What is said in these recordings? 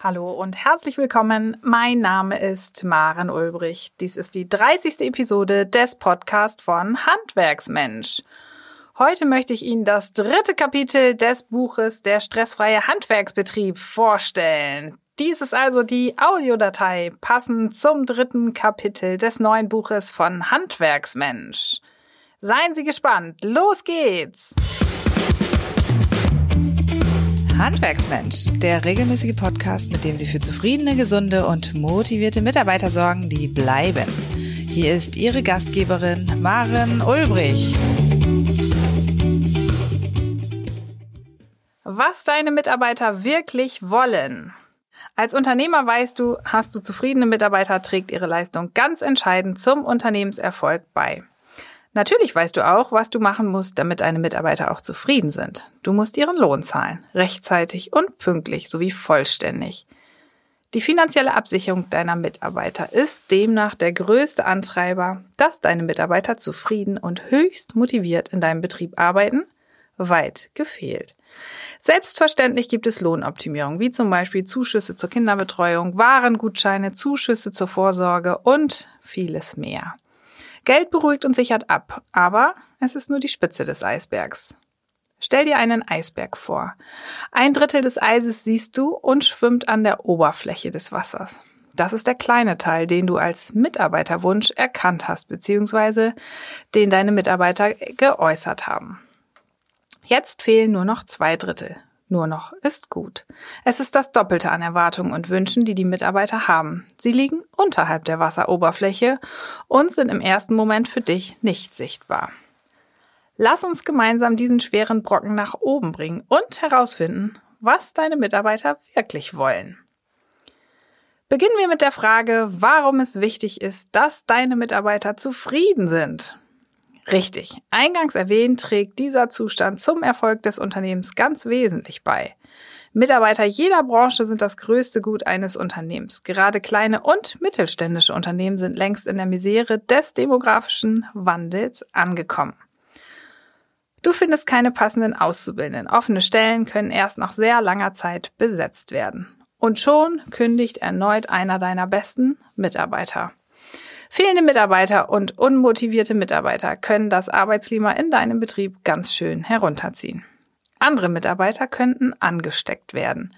Hallo und herzlich willkommen. Mein Name ist Maren Ulbrich. Dies ist die 30. Episode des Podcasts von Handwerksmensch. Heute möchte ich Ihnen das dritte Kapitel des Buches Der stressfreie Handwerksbetrieb vorstellen. Dies ist also die Audiodatei passend zum dritten Kapitel des neuen Buches von Handwerksmensch. Seien Sie gespannt. Los geht's! Handwerksmensch, der regelmäßige Podcast, mit dem Sie für zufriedene, gesunde und motivierte Mitarbeiter sorgen, die bleiben. Hier ist Ihre Gastgeberin Maren Ulbrich. Was deine Mitarbeiter wirklich wollen. Als Unternehmer weißt du, hast du zufriedene Mitarbeiter, trägt ihre Leistung ganz entscheidend zum Unternehmenserfolg bei. Natürlich weißt du auch, was du machen musst, damit deine Mitarbeiter auch zufrieden sind. Du musst ihren Lohn zahlen, rechtzeitig und pünktlich sowie vollständig. Die finanzielle Absicherung deiner Mitarbeiter ist demnach der größte Antreiber, dass deine Mitarbeiter zufrieden und höchst motiviert in deinem Betrieb arbeiten, weit gefehlt. Selbstverständlich gibt es Lohnoptimierung, wie zum Beispiel Zuschüsse zur Kinderbetreuung, Warengutscheine, Zuschüsse zur Vorsorge und vieles mehr. Geld beruhigt und sichert ab, aber es ist nur die Spitze des Eisbergs. Stell dir einen Eisberg vor. Ein Drittel des Eises siehst du und schwimmt an der Oberfläche des Wassers. Das ist der kleine Teil, den du als Mitarbeiterwunsch erkannt hast, beziehungsweise den deine Mitarbeiter geäußert haben. Jetzt fehlen nur noch zwei Drittel nur noch ist gut. Es ist das Doppelte an Erwartungen und Wünschen, die die Mitarbeiter haben. Sie liegen unterhalb der Wasseroberfläche und sind im ersten Moment für dich nicht sichtbar. Lass uns gemeinsam diesen schweren Brocken nach oben bringen und herausfinden, was deine Mitarbeiter wirklich wollen. Beginnen wir mit der Frage, warum es wichtig ist, dass deine Mitarbeiter zufrieden sind. Richtig. Eingangs erwähnt trägt dieser Zustand zum Erfolg des Unternehmens ganz wesentlich bei. Mitarbeiter jeder Branche sind das größte Gut eines Unternehmens. Gerade kleine und mittelständische Unternehmen sind längst in der Misere des demografischen Wandels angekommen. Du findest keine passenden Auszubildenden. Offene Stellen können erst nach sehr langer Zeit besetzt werden. Und schon kündigt erneut einer deiner besten Mitarbeiter. Fehlende Mitarbeiter und unmotivierte Mitarbeiter können das Arbeitsklima in deinem Betrieb ganz schön herunterziehen. Andere Mitarbeiter könnten angesteckt werden.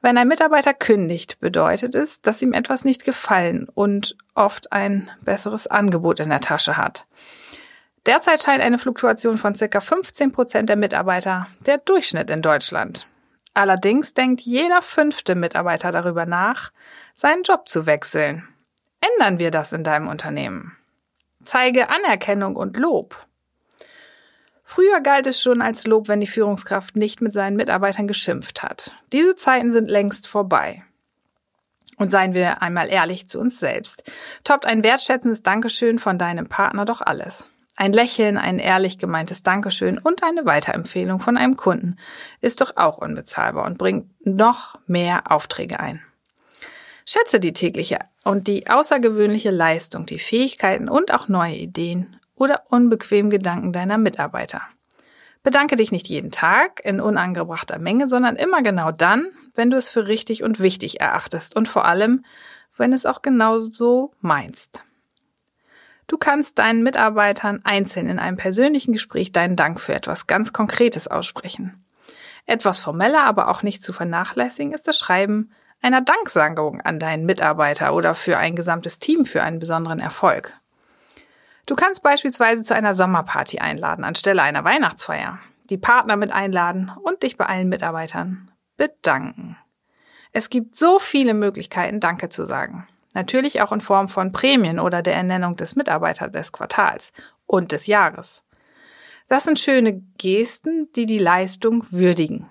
Wenn ein Mitarbeiter kündigt, bedeutet es, dass ihm etwas nicht gefallen und oft ein besseres Angebot in der Tasche hat. Derzeit scheint eine Fluktuation von circa 15 Prozent der Mitarbeiter der Durchschnitt in Deutschland. Allerdings denkt jeder fünfte Mitarbeiter darüber nach, seinen Job zu wechseln. Ändern wir das in deinem Unternehmen. Zeige Anerkennung und Lob. Früher galt es schon als Lob, wenn die Führungskraft nicht mit seinen Mitarbeitern geschimpft hat. Diese Zeiten sind längst vorbei. Und seien wir einmal ehrlich zu uns selbst. Toppt ein wertschätzendes Dankeschön von deinem Partner doch alles. Ein Lächeln, ein ehrlich gemeintes Dankeschön und eine Weiterempfehlung von einem Kunden ist doch auch unbezahlbar und bringt noch mehr Aufträge ein. Schätze die tägliche und die außergewöhnliche Leistung, die Fähigkeiten und auch neue Ideen oder unbequem Gedanken deiner Mitarbeiter. Bedanke dich nicht jeden Tag in unangebrachter Menge, sondern immer genau dann, wenn du es für richtig und wichtig erachtest und vor allem, wenn es auch genau so meinst. Du kannst deinen Mitarbeitern einzeln in einem persönlichen Gespräch deinen Dank für etwas ganz Konkretes aussprechen. Etwas formeller, aber auch nicht zu vernachlässigen ist das Schreiben einer Danksagung an deinen Mitarbeiter oder für ein gesamtes Team für einen besonderen Erfolg. Du kannst beispielsweise zu einer Sommerparty einladen anstelle einer Weihnachtsfeier, die Partner mit einladen und dich bei allen Mitarbeitern bedanken. Es gibt so viele Möglichkeiten, Danke zu sagen. Natürlich auch in Form von Prämien oder der Ernennung des Mitarbeiters des Quartals und des Jahres. Das sind schöne Gesten, die die Leistung würdigen.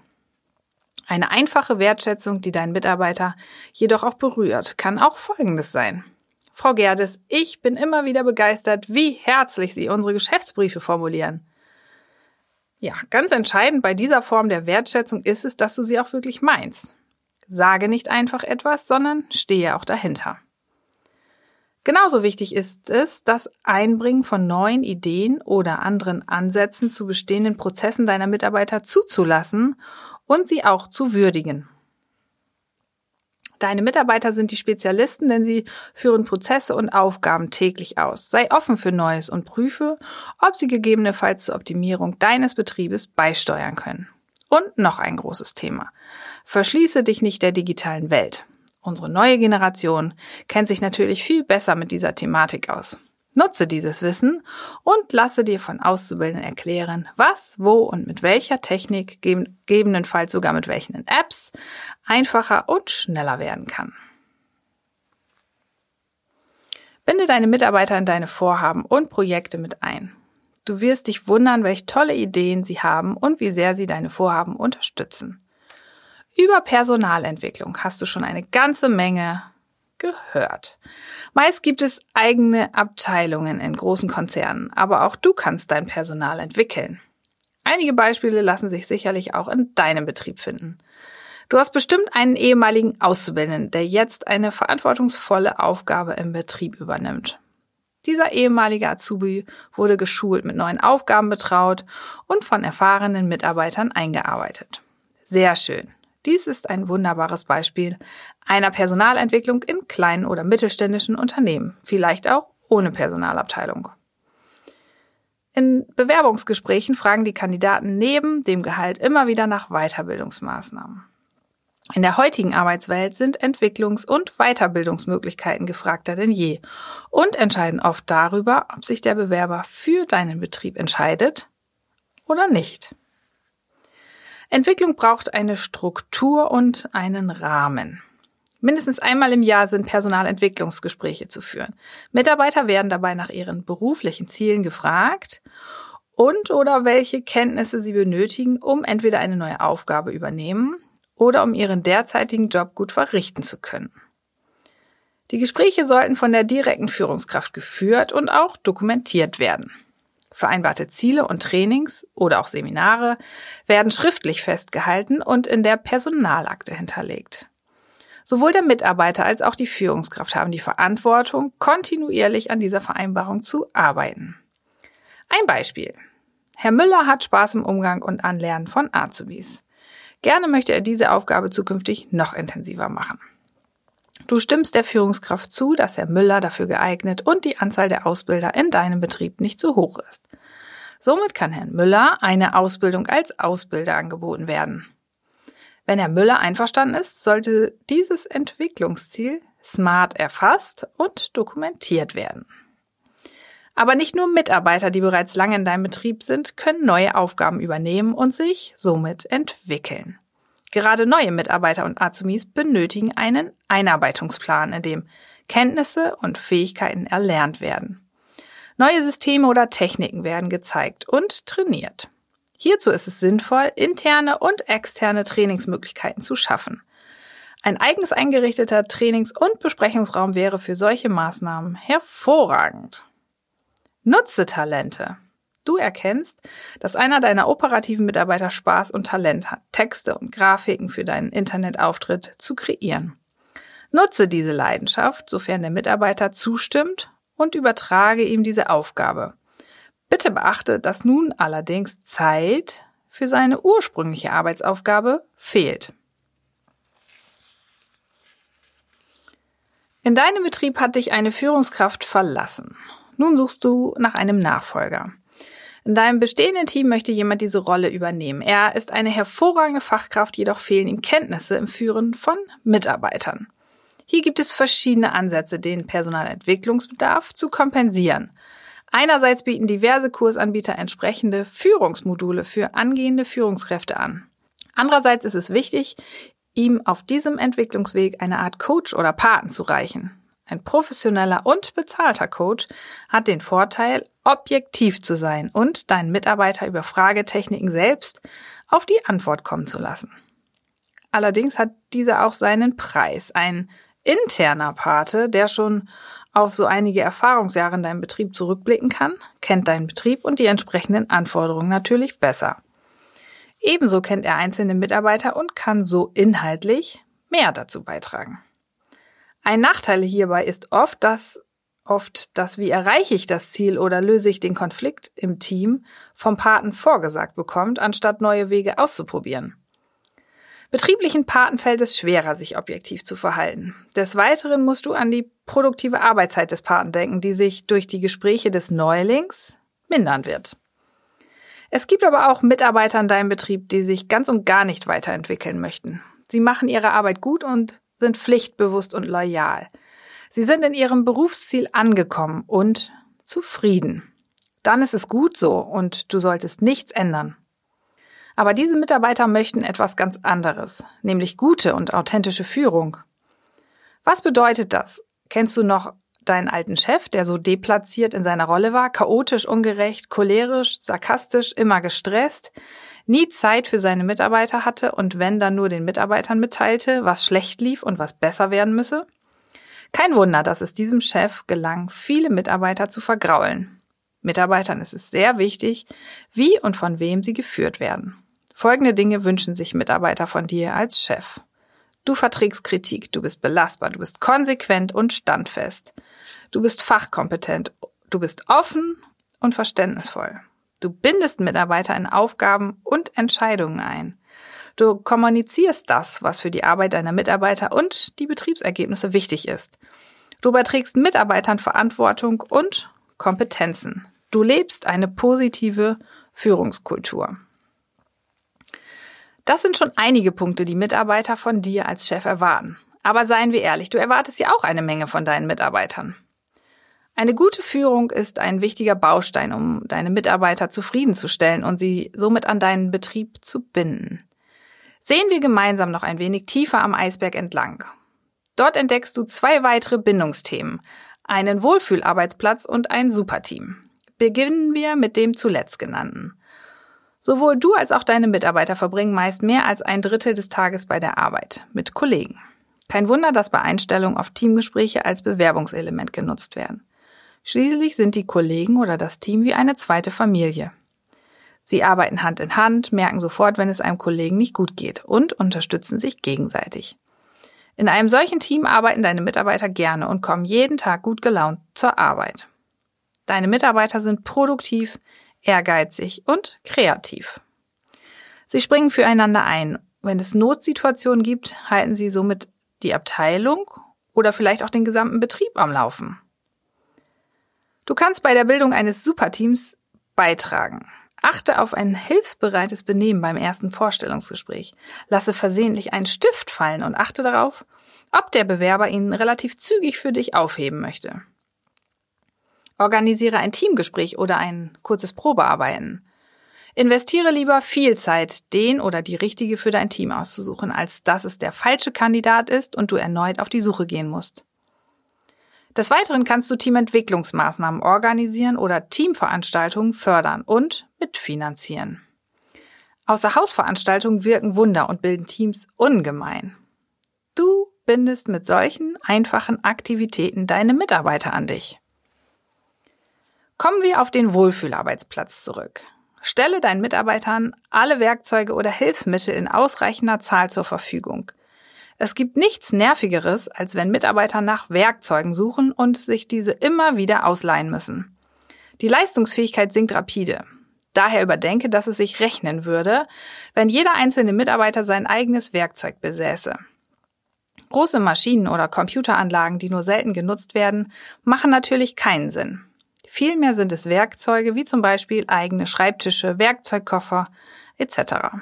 Eine einfache Wertschätzung, die deinen Mitarbeiter jedoch auch berührt, kann auch Folgendes sein. Frau Gerdes, ich bin immer wieder begeistert, wie herzlich Sie unsere Geschäftsbriefe formulieren. Ja, ganz entscheidend bei dieser Form der Wertschätzung ist es, dass du sie auch wirklich meinst. Sage nicht einfach etwas, sondern stehe auch dahinter. Genauso wichtig ist es, das Einbringen von neuen Ideen oder anderen Ansätzen zu bestehenden Prozessen deiner Mitarbeiter zuzulassen und sie auch zu würdigen. Deine Mitarbeiter sind die Spezialisten, denn sie führen Prozesse und Aufgaben täglich aus. Sei offen für Neues und prüfe, ob sie gegebenenfalls zur Optimierung deines Betriebes beisteuern können. Und noch ein großes Thema. Verschließe dich nicht der digitalen Welt. Unsere neue Generation kennt sich natürlich viel besser mit dieser Thematik aus. Nutze dieses Wissen und lasse dir von Auszubildenden erklären, was, wo und mit welcher Technik, gegebenenfalls sogar mit welchen Apps, einfacher und schneller werden kann. Binde deine Mitarbeiter in deine Vorhaben und Projekte mit ein. Du wirst dich wundern, welche tolle Ideen sie haben und wie sehr sie deine Vorhaben unterstützen. Über Personalentwicklung hast du schon eine ganze Menge gehört. Meist gibt es eigene Abteilungen in großen Konzernen, aber auch du kannst dein Personal entwickeln. Einige Beispiele lassen sich sicherlich auch in deinem Betrieb finden. Du hast bestimmt einen ehemaligen Auszubildenden, der jetzt eine verantwortungsvolle Aufgabe im Betrieb übernimmt. Dieser ehemalige Azubi wurde geschult, mit neuen Aufgaben betraut und von erfahrenen Mitarbeitern eingearbeitet. Sehr schön. Dies ist ein wunderbares Beispiel einer Personalentwicklung in kleinen oder mittelständischen Unternehmen, vielleicht auch ohne Personalabteilung. In Bewerbungsgesprächen fragen die Kandidaten neben dem Gehalt immer wieder nach Weiterbildungsmaßnahmen. In der heutigen Arbeitswelt sind Entwicklungs- und Weiterbildungsmöglichkeiten gefragter denn je und entscheiden oft darüber, ob sich der Bewerber für deinen Betrieb entscheidet oder nicht. Entwicklung braucht eine Struktur und einen Rahmen. Mindestens einmal im Jahr sind Personalentwicklungsgespräche zu führen. Mitarbeiter werden dabei nach ihren beruflichen Zielen gefragt und oder welche Kenntnisse sie benötigen, um entweder eine neue Aufgabe übernehmen oder um ihren derzeitigen Job gut verrichten zu können. Die Gespräche sollten von der direkten Führungskraft geführt und auch dokumentiert werden. Vereinbarte Ziele und Trainings oder auch Seminare werden schriftlich festgehalten und in der Personalakte hinterlegt. Sowohl der Mitarbeiter als auch die Führungskraft haben die Verantwortung, kontinuierlich an dieser Vereinbarung zu arbeiten. Ein Beispiel. Herr Müller hat Spaß im Umgang und Anlernen von Azubis. Gerne möchte er diese Aufgabe zukünftig noch intensiver machen. Du stimmst der Führungskraft zu, dass Herr Müller dafür geeignet und die Anzahl der Ausbilder in deinem Betrieb nicht zu hoch ist. Somit kann Herrn Müller eine Ausbildung als Ausbilder angeboten werden. Wenn Herr Müller einverstanden ist, sollte dieses Entwicklungsziel smart erfasst und dokumentiert werden. Aber nicht nur Mitarbeiter, die bereits lange in deinem Betrieb sind, können neue Aufgaben übernehmen und sich somit entwickeln. Gerade neue Mitarbeiter und Azubis benötigen einen Einarbeitungsplan, in dem Kenntnisse und Fähigkeiten erlernt werden. Neue Systeme oder Techniken werden gezeigt und trainiert. Hierzu ist es sinnvoll, interne und externe Trainingsmöglichkeiten zu schaffen. Ein eigens eingerichteter Trainings- und Besprechungsraum wäre für solche Maßnahmen hervorragend. Nutze Talente. Du erkennst, dass einer deiner operativen Mitarbeiter Spaß und Talent hat, Texte und Grafiken für deinen Internetauftritt zu kreieren. Nutze diese Leidenschaft, sofern der Mitarbeiter zustimmt und übertrage ihm diese Aufgabe. Bitte beachte, dass nun allerdings Zeit für seine ursprüngliche Arbeitsaufgabe fehlt. In deinem Betrieb hat dich eine Führungskraft verlassen. Nun suchst du nach einem Nachfolger. In deinem bestehenden Team möchte jemand diese Rolle übernehmen. Er ist eine hervorragende Fachkraft, jedoch fehlen ihm Kenntnisse im Führen von Mitarbeitern. Hier gibt es verschiedene Ansätze, den Personalentwicklungsbedarf zu kompensieren. Einerseits bieten diverse Kursanbieter entsprechende Führungsmodule für angehende Führungskräfte an. Andererseits ist es wichtig, ihm auf diesem Entwicklungsweg eine Art Coach oder Paten zu reichen. Ein professioneller und bezahlter Coach hat den Vorteil, objektiv zu sein und deinen Mitarbeiter über Fragetechniken selbst auf die Antwort kommen zu lassen. Allerdings hat dieser auch seinen Preis. Ein interner Pate, der schon auf so einige Erfahrungsjahre in deinem Betrieb zurückblicken kann, kennt deinen Betrieb und die entsprechenden Anforderungen natürlich besser. Ebenso kennt er einzelne Mitarbeiter und kann so inhaltlich mehr dazu beitragen. Ein Nachteil hierbei ist oft, dass oft das, wie erreiche ich das Ziel oder löse ich den Konflikt im Team vom Paten vorgesagt bekommt, anstatt neue Wege auszuprobieren. Betrieblichen Paten fällt es schwerer, sich objektiv zu verhalten. Des Weiteren musst du an die produktive Arbeitszeit des Paten denken, die sich durch die Gespräche des Neulings mindern wird. Es gibt aber auch Mitarbeiter in deinem Betrieb, die sich ganz und gar nicht weiterentwickeln möchten. Sie machen ihre Arbeit gut und sind pflichtbewusst und loyal. Sie sind in ihrem Berufsziel angekommen und zufrieden. Dann ist es gut so und du solltest nichts ändern. Aber diese Mitarbeiter möchten etwas ganz anderes, nämlich gute und authentische Führung. Was bedeutet das? Kennst du noch deinen alten Chef, der so deplatziert in seiner Rolle war, chaotisch, ungerecht, cholerisch, sarkastisch, immer gestresst, nie Zeit für seine Mitarbeiter hatte und wenn dann nur den Mitarbeitern mitteilte, was schlecht lief und was besser werden müsse? Kein Wunder, dass es diesem Chef gelang, viele Mitarbeiter zu vergraulen. Mitarbeitern ist es sehr wichtig, wie und von wem sie geführt werden. Folgende Dinge wünschen sich Mitarbeiter von dir als Chef. Du verträgst Kritik, du bist belastbar, du bist konsequent und standfest. Du bist fachkompetent, du bist offen und verständnisvoll. Du bindest Mitarbeiter in Aufgaben und Entscheidungen ein. Du kommunizierst das, was für die Arbeit deiner Mitarbeiter und die Betriebsergebnisse wichtig ist. Du überträgst Mitarbeitern Verantwortung und Kompetenzen. Du lebst eine positive Führungskultur. Das sind schon einige Punkte, die Mitarbeiter von dir als Chef erwarten. Aber seien wir ehrlich, du erwartest ja auch eine Menge von deinen Mitarbeitern. Eine gute Führung ist ein wichtiger Baustein, um deine Mitarbeiter zufriedenzustellen und sie somit an deinen Betrieb zu binden. Sehen wir gemeinsam noch ein wenig tiefer am Eisberg entlang. Dort entdeckst du zwei weitere Bindungsthemen, einen Wohlfühlarbeitsplatz und ein Superteam. Beginnen wir mit dem zuletzt genannten. Sowohl du als auch deine Mitarbeiter verbringen meist mehr als ein Drittel des Tages bei der Arbeit mit Kollegen. Kein Wunder, dass bei Einstellung auf Teamgespräche als Bewerbungselement genutzt werden. Schließlich sind die Kollegen oder das Team wie eine zweite Familie. Sie arbeiten Hand in Hand, merken sofort, wenn es einem Kollegen nicht gut geht und unterstützen sich gegenseitig. In einem solchen Team arbeiten deine Mitarbeiter gerne und kommen jeden Tag gut gelaunt zur Arbeit. Deine Mitarbeiter sind produktiv, ehrgeizig und kreativ. Sie springen füreinander ein. Wenn es Notsituationen gibt, halten sie somit die Abteilung oder vielleicht auch den gesamten Betrieb am Laufen. Du kannst bei der Bildung eines Superteams beitragen. Achte auf ein hilfsbereites Benehmen beim ersten Vorstellungsgespräch. Lasse versehentlich einen Stift fallen und achte darauf, ob der Bewerber ihn relativ zügig für dich aufheben möchte. Organisiere ein Teamgespräch oder ein kurzes Probearbeiten. Investiere lieber viel Zeit, den oder die richtige für dein Team auszusuchen, als dass es der falsche Kandidat ist und du erneut auf die Suche gehen musst. Des Weiteren kannst du Teamentwicklungsmaßnahmen organisieren oder Teamveranstaltungen fördern und mitfinanzieren. Außer Hausveranstaltungen wirken Wunder und bilden Teams ungemein. Du bindest mit solchen einfachen Aktivitäten deine Mitarbeiter an dich. Kommen wir auf den Wohlfühlarbeitsplatz zurück. Stelle deinen Mitarbeitern alle Werkzeuge oder Hilfsmittel in ausreichender Zahl zur Verfügung. Es gibt nichts Nervigeres, als wenn Mitarbeiter nach Werkzeugen suchen und sich diese immer wieder ausleihen müssen. Die Leistungsfähigkeit sinkt rapide. Daher überdenke, dass es sich rechnen würde, wenn jeder einzelne Mitarbeiter sein eigenes Werkzeug besäße. Große Maschinen oder Computeranlagen, die nur selten genutzt werden, machen natürlich keinen Sinn. Vielmehr sind es Werkzeuge wie zum Beispiel eigene Schreibtische, Werkzeugkoffer etc.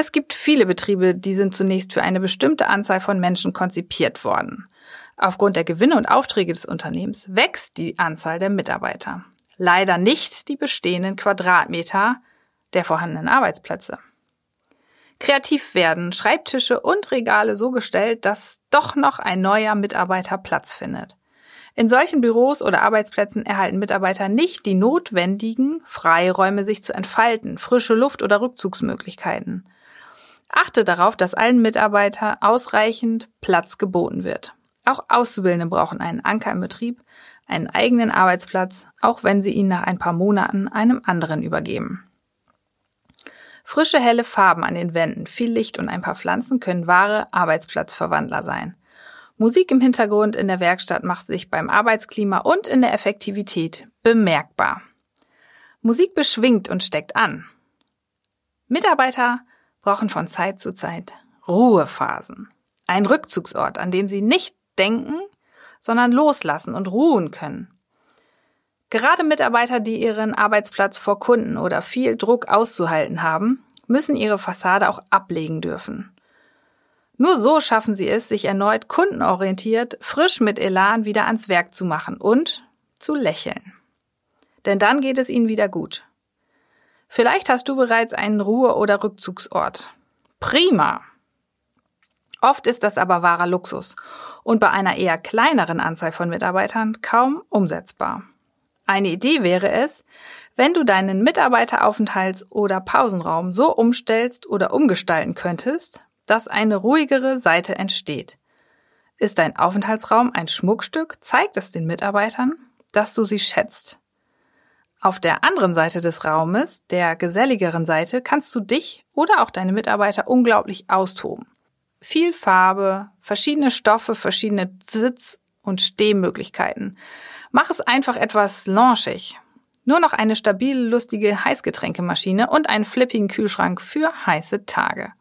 Es gibt viele Betriebe, die sind zunächst für eine bestimmte Anzahl von Menschen konzipiert worden. Aufgrund der Gewinne und Aufträge des Unternehmens wächst die Anzahl der Mitarbeiter. Leider nicht die bestehenden Quadratmeter der vorhandenen Arbeitsplätze. Kreativ werden Schreibtische und Regale so gestellt, dass doch noch ein neuer Mitarbeiter Platz findet. In solchen Büros oder Arbeitsplätzen erhalten Mitarbeiter nicht die notwendigen Freiräume, sich zu entfalten, frische Luft oder Rückzugsmöglichkeiten. Achte darauf, dass allen Mitarbeitern ausreichend Platz geboten wird. Auch Auszubildende brauchen einen Anker im Betrieb, einen eigenen Arbeitsplatz, auch wenn sie ihn nach ein paar Monaten einem anderen übergeben. Frische, helle Farben an den Wänden, viel Licht und ein paar Pflanzen können wahre Arbeitsplatzverwandler sein. Musik im Hintergrund in der Werkstatt macht sich beim Arbeitsklima und in der Effektivität bemerkbar. Musik beschwingt und steckt an. Mitarbeiter brauchen von Zeit zu Zeit Ruhephasen. Ein Rückzugsort, an dem sie nicht denken, sondern loslassen und ruhen können. Gerade Mitarbeiter, die ihren Arbeitsplatz vor Kunden oder viel Druck auszuhalten haben, müssen ihre Fassade auch ablegen dürfen. Nur so schaffen sie es, sich erneut kundenorientiert, frisch mit Elan wieder ans Werk zu machen und zu lächeln. Denn dann geht es ihnen wieder gut. Vielleicht hast du bereits einen Ruhe- oder Rückzugsort. Prima! Oft ist das aber wahrer Luxus und bei einer eher kleineren Anzahl von Mitarbeitern kaum umsetzbar. Eine Idee wäre es, wenn du deinen Mitarbeiteraufenthalts- oder Pausenraum so umstellst oder umgestalten könntest, dass eine ruhigere Seite entsteht. Ist dein Aufenthaltsraum ein Schmuckstück, zeigt es den Mitarbeitern, dass du sie schätzt. Auf der anderen Seite des Raumes, der geselligeren Seite, kannst du dich oder auch deine Mitarbeiter unglaublich austoben. Viel Farbe, verschiedene Stoffe, verschiedene Sitz- und Stehmöglichkeiten. Mach es einfach etwas launchig. Nur noch eine stabile, lustige Heißgetränkemaschine und einen flippigen Kühlschrank für heiße Tage.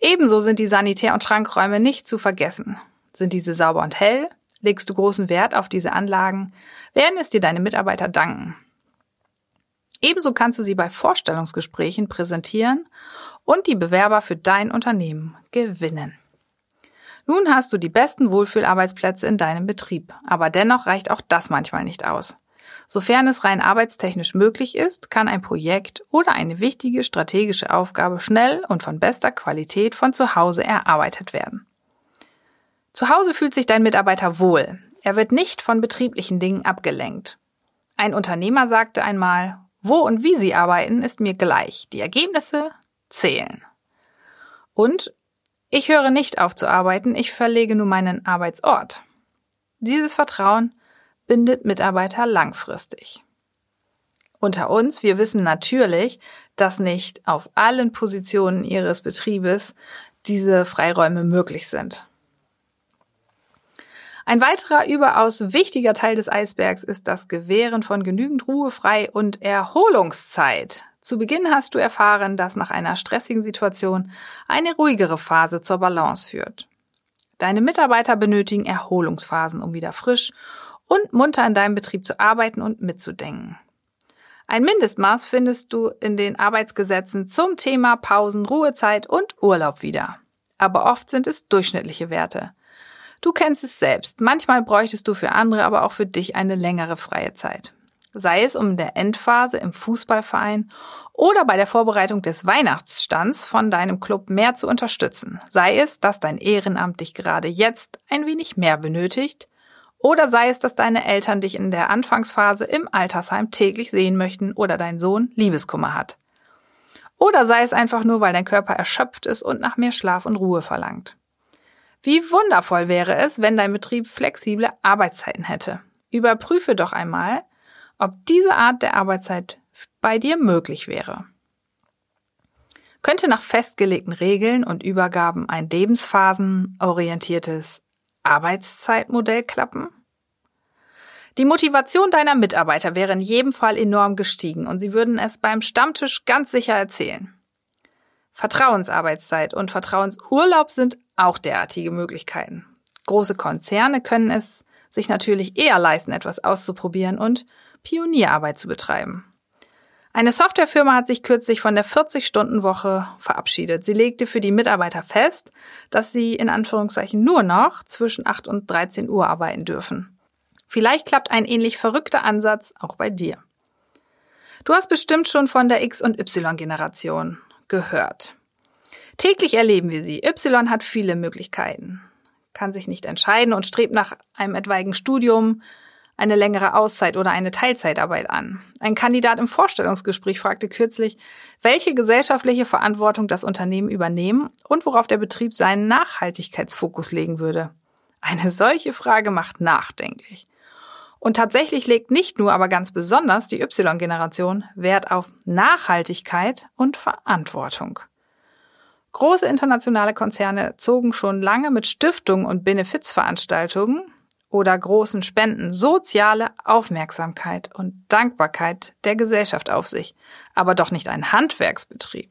Ebenso sind die Sanitär- und Schrankräume nicht zu vergessen. Sind diese sauber und hell? Legst du großen Wert auf diese Anlagen? Werden es dir deine Mitarbeiter danken? Ebenso kannst du sie bei Vorstellungsgesprächen präsentieren und die Bewerber für dein Unternehmen gewinnen. Nun hast du die besten Wohlfühlarbeitsplätze in deinem Betrieb, aber dennoch reicht auch das manchmal nicht aus. Sofern es rein arbeitstechnisch möglich ist, kann ein Projekt oder eine wichtige strategische Aufgabe schnell und von bester Qualität von zu Hause erarbeitet werden. Zu Hause fühlt sich dein Mitarbeiter wohl. Er wird nicht von betrieblichen Dingen abgelenkt. Ein Unternehmer sagte einmal, wo und wie Sie arbeiten, ist mir gleich. Die Ergebnisse zählen. Und ich höre nicht auf zu arbeiten, ich verlege nur meinen Arbeitsort. Dieses Vertrauen bindet Mitarbeiter langfristig. Unter uns, wir wissen natürlich, dass nicht auf allen Positionen Ihres Betriebes diese Freiräume möglich sind. Ein weiterer überaus wichtiger Teil des Eisbergs ist das Gewähren von genügend Ruhe, Frei und Erholungszeit. Zu Beginn hast du erfahren, dass nach einer stressigen Situation eine ruhigere Phase zur Balance führt. Deine Mitarbeiter benötigen Erholungsphasen, um wieder frisch und munter in deinem Betrieb zu arbeiten und mitzudenken. Ein Mindestmaß findest du in den Arbeitsgesetzen zum Thema Pausen, Ruhezeit und Urlaub wieder. Aber oft sind es durchschnittliche Werte. Du kennst es selbst. Manchmal bräuchtest du für andere, aber auch für dich eine längere freie Zeit sei es um der Endphase im Fußballverein oder bei der Vorbereitung des Weihnachtsstands von deinem Club mehr zu unterstützen. Sei es, dass dein Ehrenamt dich gerade jetzt ein wenig mehr benötigt oder sei es, dass deine Eltern dich in der Anfangsphase im Altersheim täglich sehen möchten oder dein Sohn Liebeskummer hat. Oder sei es einfach nur, weil dein Körper erschöpft ist und nach mehr Schlaf und Ruhe verlangt. Wie wundervoll wäre es, wenn dein Betrieb flexible Arbeitszeiten hätte. Überprüfe doch einmal, ob diese Art der Arbeitszeit bei dir möglich wäre. Könnte nach festgelegten Regeln und Übergaben ein lebensphasenorientiertes Arbeitszeitmodell klappen? Die Motivation deiner Mitarbeiter wäre in jedem Fall enorm gestiegen und sie würden es beim Stammtisch ganz sicher erzählen. Vertrauensarbeitszeit und Vertrauensurlaub sind auch derartige Möglichkeiten. Große Konzerne können es sich natürlich eher leisten, etwas auszuprobieren und Pionierarbeit zu betreiben. Eine Softwarefirma hat sich kürzlich von der 40-Stunden-Woche verabschiedet. Sie legte für die Mitarbeiter fest, dass sie in Anführungszeichen nur noch zwischen 8 und 13 Uhr arbeiten dürfen. Vielleicht klappt ein ähnlich verrückter Ansatz auch bei dir. Du hast bestimmt schon von der X- und Y-Generation gehört. Täglich erleben wir sie. Y hat viele Möglichkeiten, kann sich nicht entscheiden und strebt nach einem etwaigen Studium, eine längere Auszeit oder eine Teilzeitarbeit an. Ein Kandidat im Vorstellungsgespräch fragte kürzlich, welche gesellschaftliche Verantwortung das Unternehmen übernehmen und worauf der Betrieb seinen Nachhaltigkeitsfokus legen würde. Eine solche Frage macht nachdenklich. Und tatsächlich legt nicht nur, aber ganz besonders die Y-Generation Wert auf Nachhaltigkeit und Verantwortung. Große internationale Konzerne zogen schon lange mit Stiftungen und Benefizveranstaltungen oder großen Spenden soziale Aufmerksamkeit und Dankbarkeit der Gesellschaft auf sich, aber doch nicht ein Handwerksbetrieb.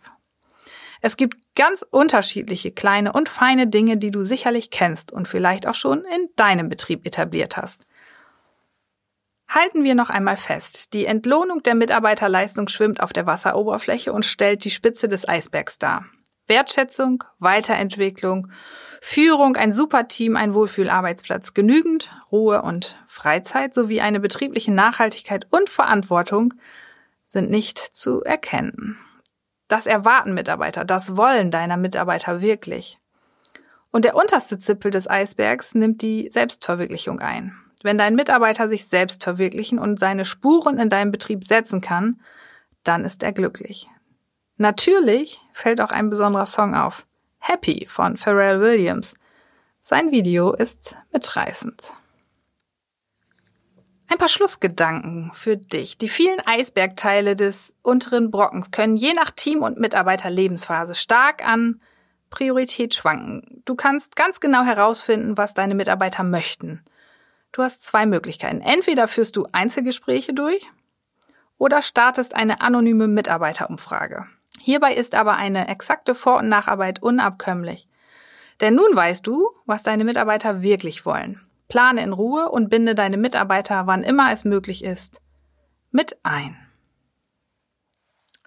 Es gibt ganz unterschiedliche kleine und feine Dinge, die du sicherlich kennst und vielleicht auch schon in deinem Betrieb etabliert hast. Halten wir noch einmal fest. Die Entlohnung der Mitarbeiterleistung schwimmt auf der Wasseroberfläche und stellt die Spitze des Eisbergs dar. Wertschätzung, Weiterentwicklung, Führung, ein Superteam, ein Wohlfühlarbeitsplatz, genügend Ruhe und Freizeit sowie eine betriebliche Nachhaltigkeit und Verantwortung sind nicht zu erkennen. Das erwarten Mitarbeiter, das wollen deiner Mitarbeiter wirklich. Und der unterste Zipfel des Eisbergs nimmt die Selbstverwirklichung ein. Wenn dein Mitarbeiter sich selbst verwirklichen und seine Spuren in deinem Betrieb setzen kann, dann ist er glücklich. Natürlich fällt auch ein besonderer Song auf. Happy von Pharrell Williams. Sein Video ist mitreißend. Ein paar Schlussgedanken für dich. Die vielen Eisbergteile des unteren Brockens können je nach Team und Mitarbeiterlebensphase stark an Priorität schwanken. Du kannst ganz genau herausfinden, was deine Mitarbeiter möchten. Du hast zwei Möglichkeiten. Entweder führst du Einzelgespräche durch oder startest eine anonyme Mitarbeiterumfrage. Hierbei ist aber eine exakte Vor- und Nacharbeit unabkömmlich. Denn nun weißt du, was deine Mitarbeiter wirklich wollen. Plane in Ruhe und binde deine Mitarbeiter, wann immer es möglich ist, mit ein.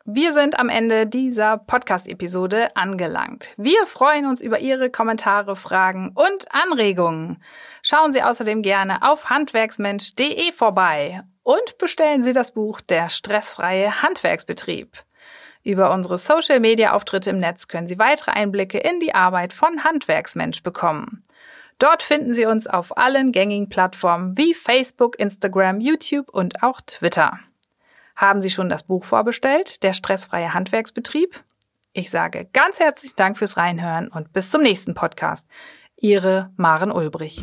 Wir sind am Ende dieser Podcast-Episode angelangt. Wir freuen uns über Ihre Kommentare, Fragen und Anregungen. Schauen Sie außerdem gerne auf handwerksmensch.de vorbei und bestellen Sie das Buch Der stressfreie Handwerksbetrieb. Über unsere Social-Media-Auftritte im Netz können Sie weitere Einblicke in die Arbeit von Handwerksmensch bekommen. Dort finden Sie uns auf allen gängigen Plattformen wie Facebook, Instagram, YouTube und auch Twitter. Haben Sie schon das Buch vorbestellt, Der stressfreie Handwerksbetrieb? Ich sage ganz herzlichen Dank fürs Reinhören und bis zum nächsten Podcast. Ihre Maren Ulbrich.